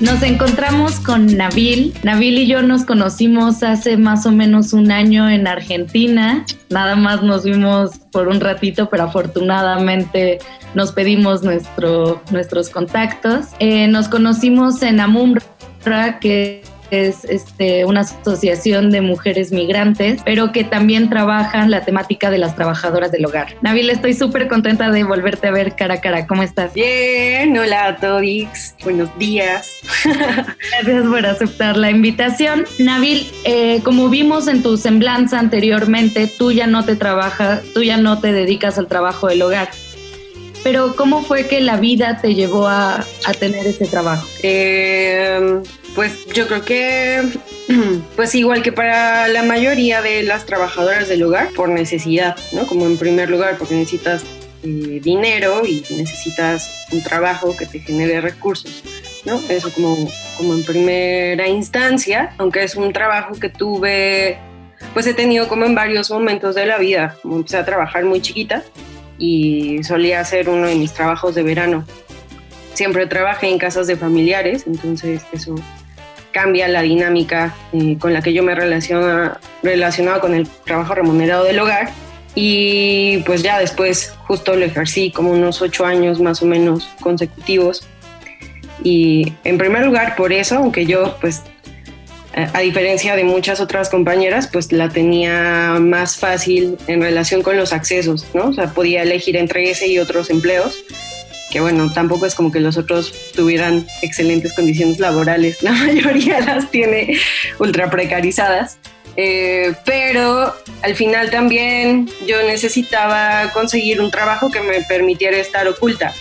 Nos encontramos con Nabil. Nabil y yo nos conocimos hace más o menos un año en Argentina. Nada más nos vimos por un ratito, pero afortunadamente nos pedimos nuestro, nuestros contactos. Eh, nos conocimos en Amumra, que es este, una asociación de mujeres migrantes, pero que también trabajan la temática de las trabajadoras del hogar. Nabil, estoy súper contenta de volverte a ver cara a cara. ¿Cómo estás? Bien, hola a todos, buenos días. <laughs> Gracias por aceptar la invitación. Nabil, eh, como vimos en tu semblanza anteriormente, tú ya no te trabajas, tú ya no te dedicas al trabajo del hogar. Pero ¿cómo fue que la vida te llevó a, a tener ese trabajo? Eh, pues yo creo que, <clears throat> pues igual que para la mayoría de las trabajadoras del hogar, por necesidad, ¿no? Como en primer lugar, porque necesitas eh, dinero y necesitas un trabajo que te genere recursos, ¿no? Eso como, como en primera instancia, aunque es un trabajo que tuve, pues he tenido como en varios momentos de la vida, empecé a trabajar muy chiquita y solía hacer uno de mis trabajos de verano. Siempre trabajé en casas de familiares, entonces eso cambia la dinámica eh, con la que yo me relaciona, relacionaba con el trabajo remunerado del hogar. Y pues ya después justo lo ejercí como unos ocho años más o menos consecutivos. Y en primer lugar por eso, aunque yo pues a diferencia de muchas otras compañeras, pues la tenía más fácil en relación con los accesos, ¿no? O sea, podía elegir entre ese y otros empleos que bueno, tampoco es como que los otros tuvieran excelentes condiciones laborales, <laughs> la mayoría las tiene ultra precarizadas. Eh, pero al final también yo necesitaba conseguir un trabajo que me permitiera estar oculta,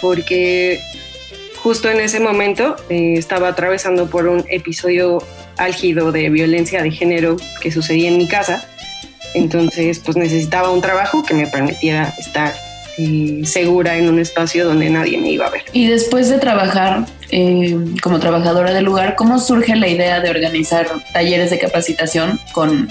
porque justo en ese momento eh, estaba atravesando por un episodio álgido de violencia de género que sucedía en mi casa, entonces pues necesitaba un trabajo que me permitiera estar segura en un espacio donde nadie me iba a ver. Y después de trabajar eh, como trabajadora del lugar, ¿cómo surge la idea de organizar talleres de capacitación con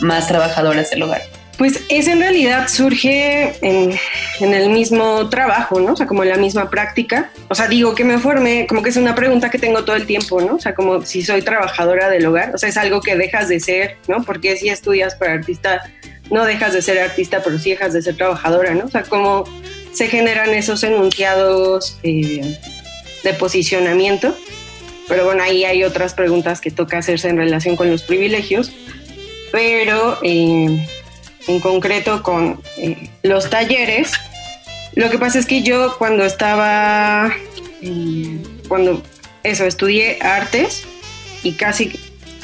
más trabajadoras del hogar? Pues eso en realidad surge en, en, el mismo trabajo, ¿no? O sea, como en la misma práctica. O sea, digo que me formé, como que es una pregunta que tengo todo el tiempo, ¿no? O sea, como si soy trabajadora del hogar, o sea, es algo que dejas de ser, ¿no? Porque si estudias para artista no dejas de ser artista, pero sí dejas de ser trabajadora, ¿no? O sea, cómo se generan esos enunciados eh, de posicionamiento. Pero bueno, ahí hay otras preguntas que toca hacerse en relación con los privilegios. Pero eh, en concreto con eh, los talleres, lo que pasa es que yo cuando estaba, cuando eso, estudié artes y casi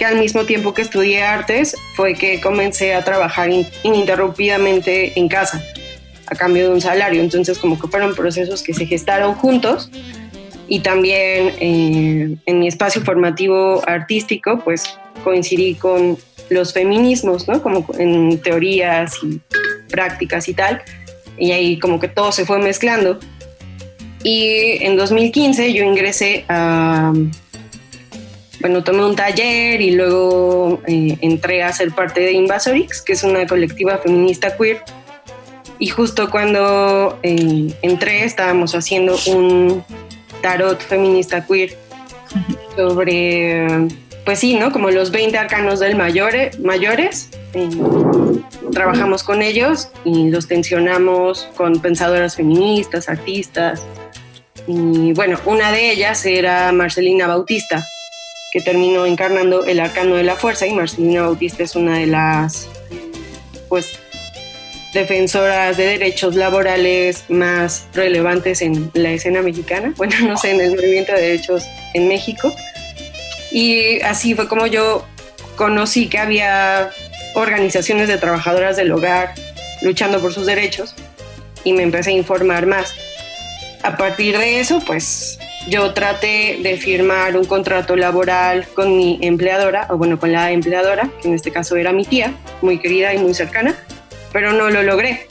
al mismo tiempo que estudié artes fue que comencé a trabajar ininterrumpidamente en casa a cambio de un salario. Entonces como que fueron procesos que se gestaron juntos y también eh, en mi espacio formativo artístico, pues coincidí con los feminismos, ¿no? Como en teorías y prácticas y tal, y ahí como que todo se fue mezclando. Y en 2015 yo ingresé a, bueno, tomé un taller y luego eh, entré a ser parte de Invasorix, que es una colectiva feminista queer. Y justo cuando eh, entré estábamos haciendo un tarot feminista queer sobre, pues sí, ¿no? Como los 20 arcanos del mayores. Eh, trabajamos con ellos y los tensionamos con pensadoras feministas, artistas. Y bueno, una de ellas era Marcelina Bautista, que terminó encarnando el arcano de la fuerza y Marcelina Bautista es una de las pues defensoras de derechos laborales más relevantes en la escena mexicana, <laughs> bueno, no sé, en el movimiento de derechos en México. Y así fue como yo conocí que había organizaciones de trabajadoras del hogar luchando por sus derechos y me empecé a informar más. A partir de eso, pues yo traté de firmar un contrato laboral con mi empleadora, o bueno, con la empleadora, que en este caso era mi tía, muy querida y muy cercana, pero no lo logré,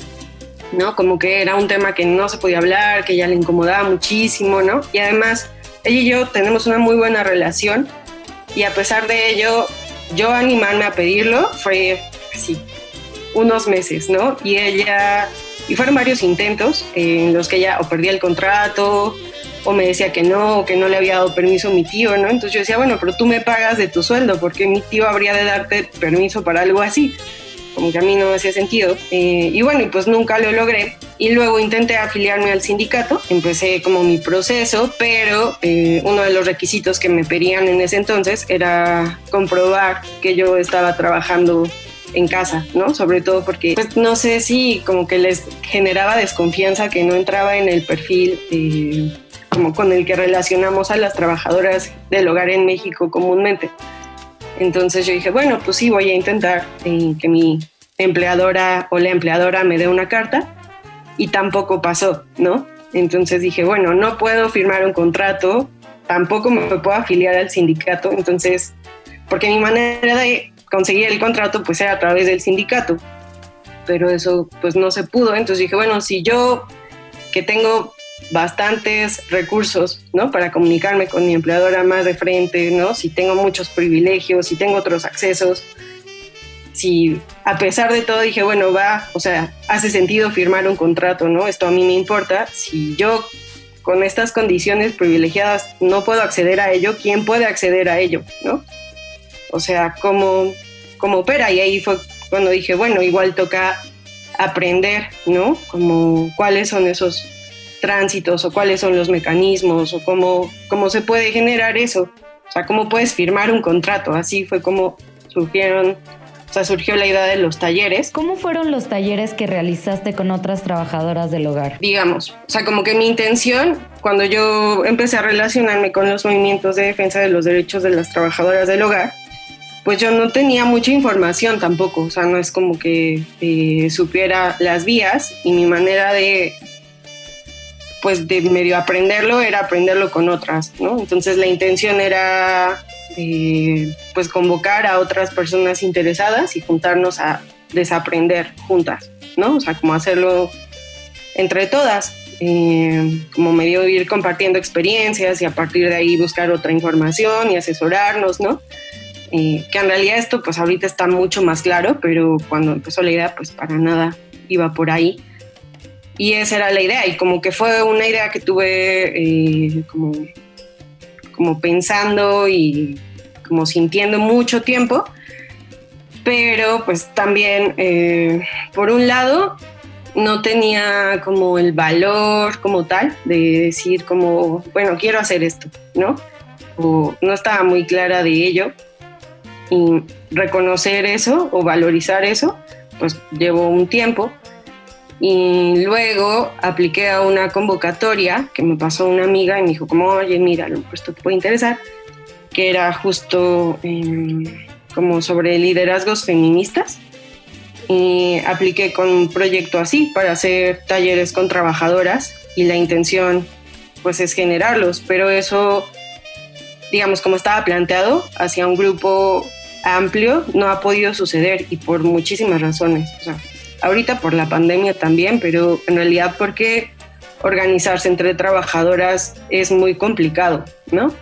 ¿no? Como que era un tema que no se podía hablar, que ya le incomodaba muchísimo, ¿no? Y además, ella y yo tenemos una muy buena relación y a pesar de ello, yo animarme a pedirlo fue así, unos meses, ¿no? Y ella, y fueron varios intentos en los que ella o perdía el contrato, o me decía que no, o que no le había dado permiso a mi tío, ¿no? Entonces yo decía, bueno, pero tú me pagas de tu sueldo, porque mi tío habría de darte permiso para algo así? Como que a mí no me hacía sentido. Eh, y bueno, y pues nunca lo logré. Y luego intenté afiliarme al sindicato, empecé como mi proceso, pero eh, uno de los requisitos que me pedían en ese entonces era comprobar que yo estaba trabajando en casa, ¿no? Sobre todo porque, pues no sé si como que les generaba desconfianza que no entraba en el perfil eh, como con el que relacionamos a las trabajadoras del hogar en México comúnmente. Entonces yo dije, bueno, pues sí, voy a intentar eh, que mi empleadora o la empleadora me dé una carta y tampoco pasó, ¿no? Entonces dije, bueno, no puedo firmar un contrato, tampoco me puedo afiliar al sindicato, entonces, porque mi manera de conseguir el contrato pues era a través del sindicato, pero eso pues no se pudo, entonces dije, bueno, si yo que tengo bastantes recursos, ¿no? Para comunicarme con mi empleadora más de frente, ¿no? Si tengo muchos privilegios, si tengo otros accesos, si a pesar de todo dije, bueno, va, o sea, hace sentido firmar un contrato, ¿no? Esto a mí me importa. Si yo con estas condiciones privilegiadas no puedo acceder a ello, ¿quién puede acceder a ello, ¿no? O sea, ¿cómo, cómo opera? Y ahí fue cuando dije, bueno, igual toca aprender, ¿no? Como cuáles son esos tránsitos o cuáles son los mecanismos o cómo, cómo se puede generar eso. O sea, cómo puedes firmar un contrato. Así fue como surgieron, o sea, surgió la idea de los talleres. ¿Cómo fueron los talleres que realizaste con otras trabajadoras del hogar? Digamos, o sea, como que mi intención cuando yo empecé a relacionarme con los movimientos de defensa de los derechos de las trabajadoras del hogar, pues yo no tenía mucha información tampoco, o sea, no es como que eh, supiera las vías y mi manera de pues de medio aprenderlo era aprenderlo con otras, ¿no? Entonces la intención era eh, pues convocar a otras personas interesadas y juntarnos a desaprender juntas, ¿no? O sea, como hacerlo entre todas, eh, como medio ir compartiendo experiencias y a partir de ahí buscar otra información y asesorarnos, ¿no? Eh, que en realidad esto pues ahorita está mucho más claro, pero cuando empezó la idea pues para nada iba por ahí. Y esa era la idea, y como que fue una idea que tuve eh, como, como pensando y como sintiendo mucho tiempo, pero pues también, eh, por un lado, no tenía como el valor como tal de decir como, bueno, quiero hacer esto, ¿no? O no estaba muy clara de ello. Y reconocer eso o valorizar eso, pues llevó un tiempo y luego apliqué a una convocatoria que me pasó una amiga y me dijo como, oye, mira, esto te puede interesar, que era justo em, como sobre liderazgos feministas. Y apliqué con un proyecto así para hacer talleres con trabajadoras y la intención pues es generarlos, pero eso, digamos, como estaba planteado, hacia un grupo amplio no ha podido suceder y por muchísimas razones. O sea, ahorita por la pandemia también, pero en realidad porque organizarse entre trabajadoras es muy complicado, ¿no?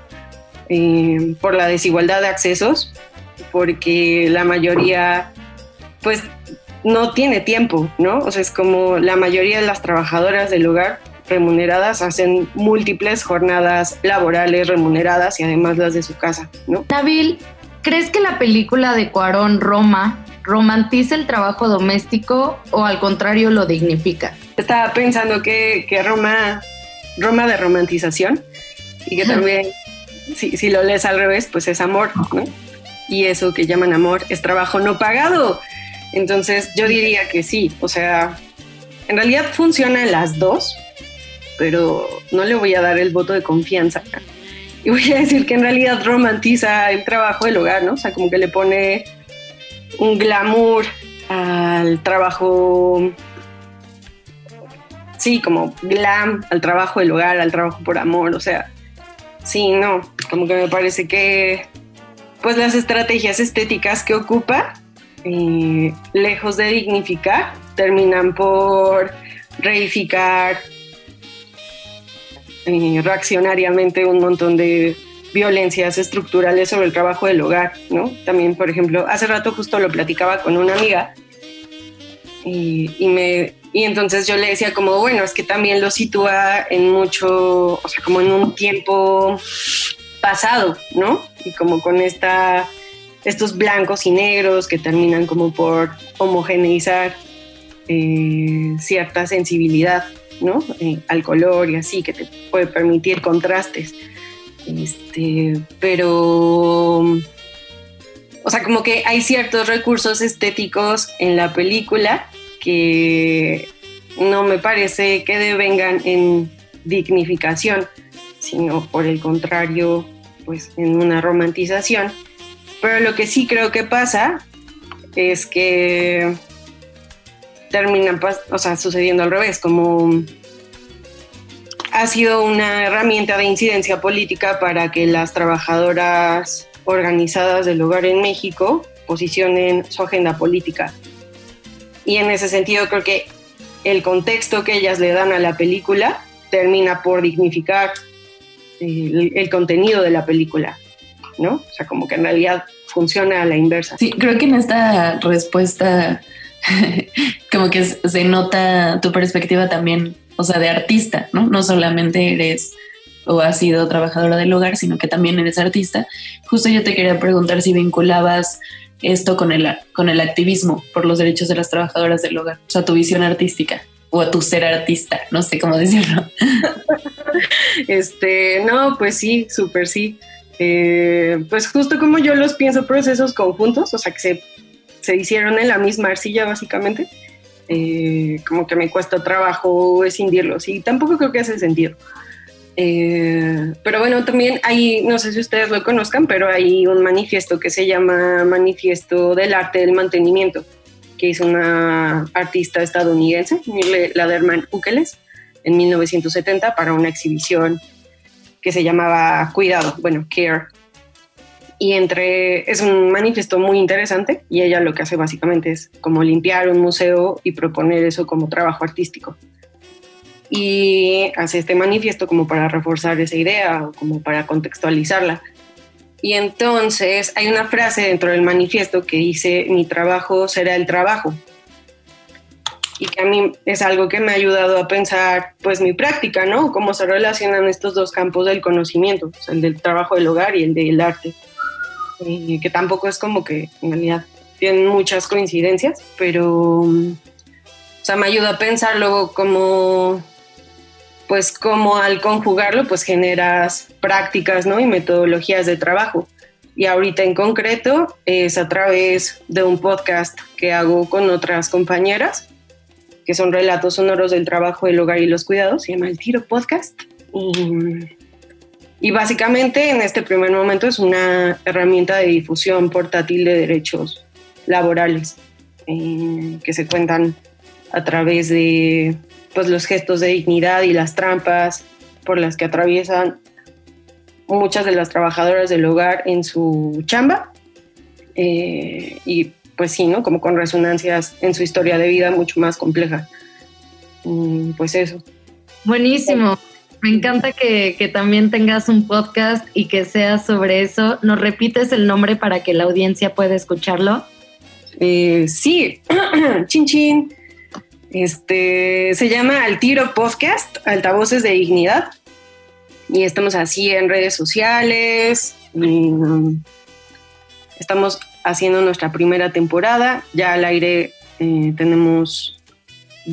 Eh, por la desigualdad de accesos, porque la mayoría, pues, no tiene tiempo, ¿no? O sea, es como la mayoría de las trabajadoras del hogar remuneradas hacen múltiples jornadas laborales remuneradas y además las de su casa, ¿no? Nabil, ¿crees que la película de Cuarón Roma romantiza el trabajo doméstico o al contrario lo dignifica? Estaba pensando que, que Roma, Roma de romantización y que también si, si lo lees al revés, pues es amor, ¿no? Y eso que llaman amor es trabajo no pagado. Entonces yo diría que sí, o sea, en realidad funcionan las dos, pero no le voy a dar el voto de confianza. Y voy a decir que en realidad romantiza el trabajo del hogar, ¿no? O sea, como que le pone un glamour al trabajo, sí, como glam, al trabajo del hogar, al trabajo por amor, o sea, sí, no, como que me parece que pues las estrategias estéticas que ocupa, eh, lejos de dignificar, terminan por reificar eh, reaccionariamente un montón de violencias estructurales sobre el trabajo del hogar, ¿no? También, por ejemplo, hace rato justo lo platicaba con una amiga y, me, y entonces yo le decía como, bueno, es que también lo sitúa en mucho, o sea, como en un tiempo pasado, ¿no? Y como con esta, estos blancos y negros que terminan como por homogeneizar eh, cierta sensibilidad, ¿no? Eh, al color y así, que te puede permitir contrastes. Este, pero, o sea, como que hay ciertos recursos estéticos en la película que no me parece que devengan en dignificación, sino por el contrario, pues en una romantización. Pero lo que sí creo que pasa es que termina o sea, sucediendo al revés, como ha sido una herramienta de incidencia política para que las trabajadoras organizadas del hogar en México posicionen su agenda política. Y en ese sentido creo que el contexto que ellas le dan a la película termina por dignificar el, el contenido de la película, ¿no? O sea, como que en realidad funciona a la inversa. Sí, creo que en esta respuesta <laughs> como que se nota tu perspectiva también, o sea, de artista, ¿no? No solamente eres o has sido trabajadora del hogar, sino que también eres artista. Justo yo te quería preguntar si vinculabas esto con el, con el activismo por los derechos de las trabajadoras del hogar, o sea, tu visión artística o a tu ser artista, no sé cómo <laughs> decirlo. este, no, pues sí, súper sí. Eh, pues justo como yo los pienso procesos conjuntos, o sea, que se, se hicieron en la misma arcilla básicamente, eh, como que me cuesta trabajo escindirlos y tampoco creo que hace sentido. Eh, pero bueno, también hay, no sé si ustedes lo conozcan, pero hay un manifiesto que se llama Manifiesto del Arte del Mantenimiento, que hizo una artista estadounidense, Laderman Ukeles, en 1970 para una exhibición que se llamaba Cuidado, bueno, Care. Y entre, es un manifiesto muy interesante y ella lo que hace básicamente es como limpiar un museo y proponer eso como trabajo artístico y hace este manifiesto como para reforzar esa idea o como para contextualizarla. Y entonces hay una frase dentro del manifiesto que dice, mi trabajo será el trabajo. Y que a mí es algo que me ha ayudado a pensar, pues, mi práctica, ¿no? Cómo se relacionan estos dos campos del conocimiento, el del trabajo del hogar y el del arte. Que tampoco es como que, en realidad, tienen muchas coincidencias, pero, o sea, me ayuda a pensarlo como pues como al conjugarlo, pues generas prácticas, ¿no? Y metodologías de trabajo. Y ahorita en concreto es a través de un podcast que hago con otras compañeras, que son relatos sonoros del trabajo, del hogar y los cuidados, se llama El Tiro Podcast. Básicamente en este primer momento es una herramienta de difusión portátil de derechos laborales eh, que se cuentan a través de pues los gestos de dignidad y las trampas por las que atraviesan muchas de las trabajadoras del hogar en su chamba. Eh, y pues sí, ¿no? Como con resonancias en su historia de vida mucho más compleja. Mm, pues eso. Buenísimo. Me encanta que, también tengas un podcast y que sea sobre eso. ¿Nos repites el nombre para que la audiencia pueda escucharlo? Eh, sí, <clears throat> chin chin. Este se llama Al Tiro Podcast, Altavoces de Dignidad. Y estamos así en redes sociales. estamos haciendo nuestra primera temporada. Ya al aire eh, tenemos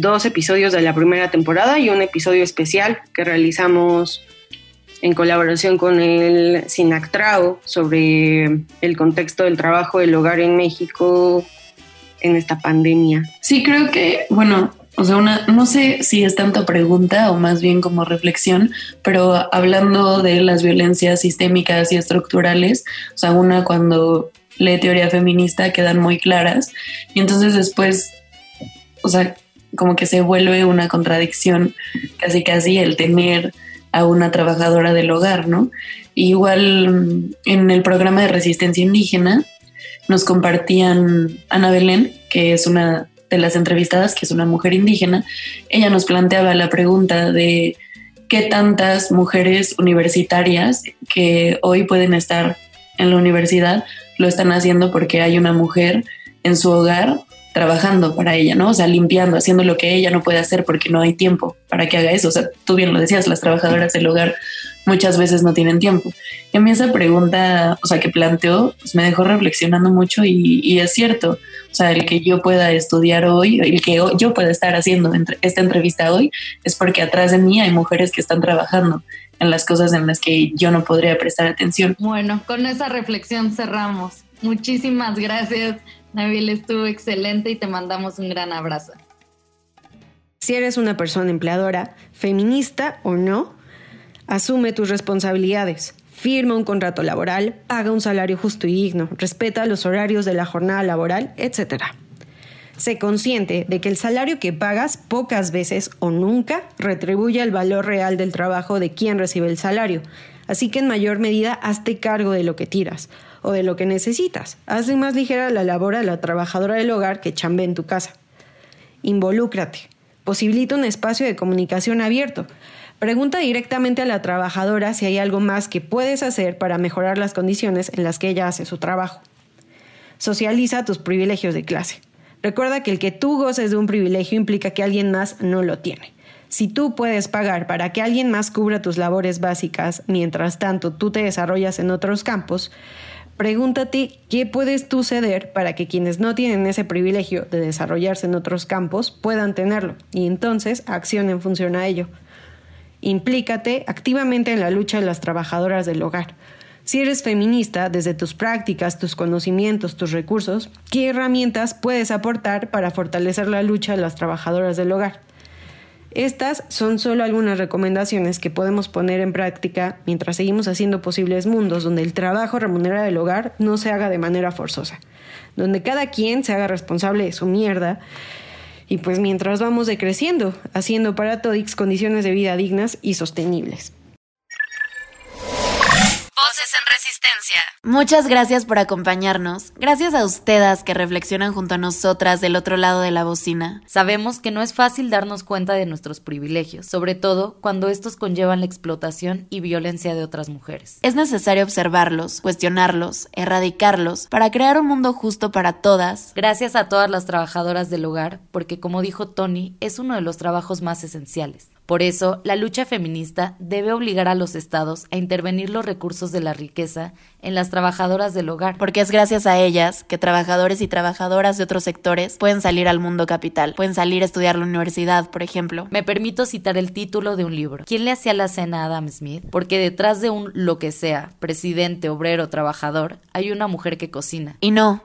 dos episodios de la primera temporada y un episodio especial que realizamos en colaboración con el SINACTRAO sobre el contexto del trabajo del hogar en México en esta pandemia. Sí, creo que, bueno, o sea, una, no sé si es tanto pregunta o más bien como reflexión, pero hablando de las violencias sistémicas y estructurales, o sea, una cuando lee teoría feminista quedan muy claras y entonces después, o sea, como que se vuelve una contradicción casi casi el tener a una trabajadora del hogar, ¿no? igual mm, en el programa de resistencia indígena nos compartían Ana Belén, que es una de las entrevistadas, que es una mujer indígena, ella nos planteaba la pregunta de qué tantas mujeres universitarias que hoy pueden estar en la universidad lo están haciendo porque hay una mujer en su hogar trabajando para ella, ¿no? O sea, limpiando, haciendo lo que ella no puede hacer porque no hay tiempo para que haga eso. O sea, tú bien lo decías, las trabajadoras del hogar muchas veces no tienen tiempo. Y a mí esa pregunta, o sea, que planteó, pues me dejó reflexionando mucho y, es cierto. O sea, el que yo pueda estudiar hoy, el que yo pueda estar haciendo esta entrevista hoy, es porque atrás de mí hay mujeres que están trabajando en las cosas en las que yo no podría prestar atención. Bueno, con esa reflexión cerramos. Muchísimas gracias Nabil estuvo excelente y te mandamos un gran abrazo. Si eres una persona empleadora, feminista o no, asume tus responsabilidades. Firma un contrato laboral, paga un salario justo y digno, respeta los horarios de la jornada laboral, etc. Sé consciente de que el salario que pagas pocas veces o nunca retribuye el valor real del trabajo de quien recibe el salario, así que en mayor medida hazte cargo de lo que tiras o de lo que necesitas. Hace más ligera la labor a la trabajadora del hogar que chambe en tu casa. Involúcrate. Posibilita un espacio de comunicación abierto. Pregunta directamente a la trabajadora si hay algo más que puedes hacer para mejorar las condiciones en las que ella hace su trabajo. Socializa tus privilegios de clase. Recuerda que el que tú goces de un privilegio implica que alguien más no lo tiene. Si tú puedes pagar para que alguien más cubra tus labores básicas, mientras tanto tú te desarrollas en otros campos, Pregúntate qué puedes tú ceder para que quienes no tienen ese privilegio de desarrollarse en otros campos puedan tenerlo y entonces acción en función a ello. Implícate activamente en la lucha de las trabajadoras del hogar. Si eres feminista, desde tus prácticas, tus conocimientos, tus recursos, ¿qué herramientas puedes aportar para fortalecer la lucha de las trabajadoras del hogar? Estas son solo algunas recomendaciones que podemos poner en práctica mientras seguimos haciendo posibles mundos donde el trabajo remunerado del hogar no se haga de manera forzosa, donde cada quien se haga responsable de su mierda y pues mientras vamos decreciendo, haciendo para todos condiciones de vida dignas y sostenibles. Muchas gracias por acompañarnos. Gracias a ustedes que reflexionan junto a nosotras del otro lado de la bocina. Sabemos que no es fácil darnos cuenta de nuestros privilegios, sobre todo cuando estos conllevan la explotación y violencia de otras mujeres. Es necesario observarlos, cuestionarlos, erradicarlos para crear un mundo justo para todas. Gracias a todas las trabajadoras del hogar, porque como dijo Tony, es uno de los trabajos más esenciales. Por eso, la lucha feminista debe obligar a los estados a intervenir los recursos de la riqueza en las trabajadoras del hogar. Porque es gracias a ellas que trabajadores y trabajadoras de otros sectores pueden salir al mundo capital, pueden salir a estudiar la universidad, por ejemplo. Me permito citar el título de un libro. ¿Quién le hacía la cena a Adam Smith? Porque detrás de un lo que sea, presidente, obrero, trabajador, hay una mujer que cocina. Y no,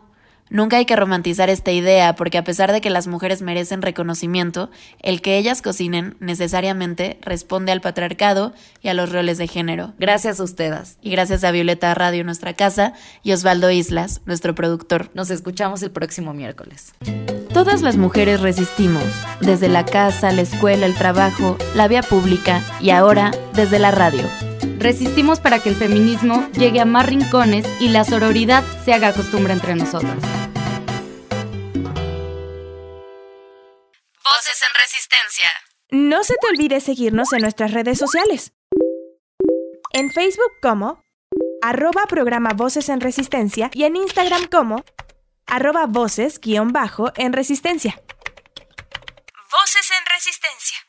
Nunca hay que romantizar esta idea porque a pesar de que las mujeres merecen reconocimiento, el que ellas cocinen necesariamente responde al patriarcado y a los roles de género. Gracias a ustedes. Y gracias a Violeta Radio, nuestra casa, y Osvaldo Islas, nuestro productor. Nos escuchamos el próximo miércoles. Todas las mujeres resistimos, desde la casa, la escuela, el trabajo, la vía pública y ahora desde la radio. Resistimos para que el feminismo llegue a más rincones y la sororidad se haga costumbre entre nosotras. Voces en Resistencia. No se te olvide seguirnos en nuestras redes sociales. En Facebook como arroba programa Voces en Resistencia y en Instagram como arroba voces guion bajo en Resistencia. Voces en Resistencia.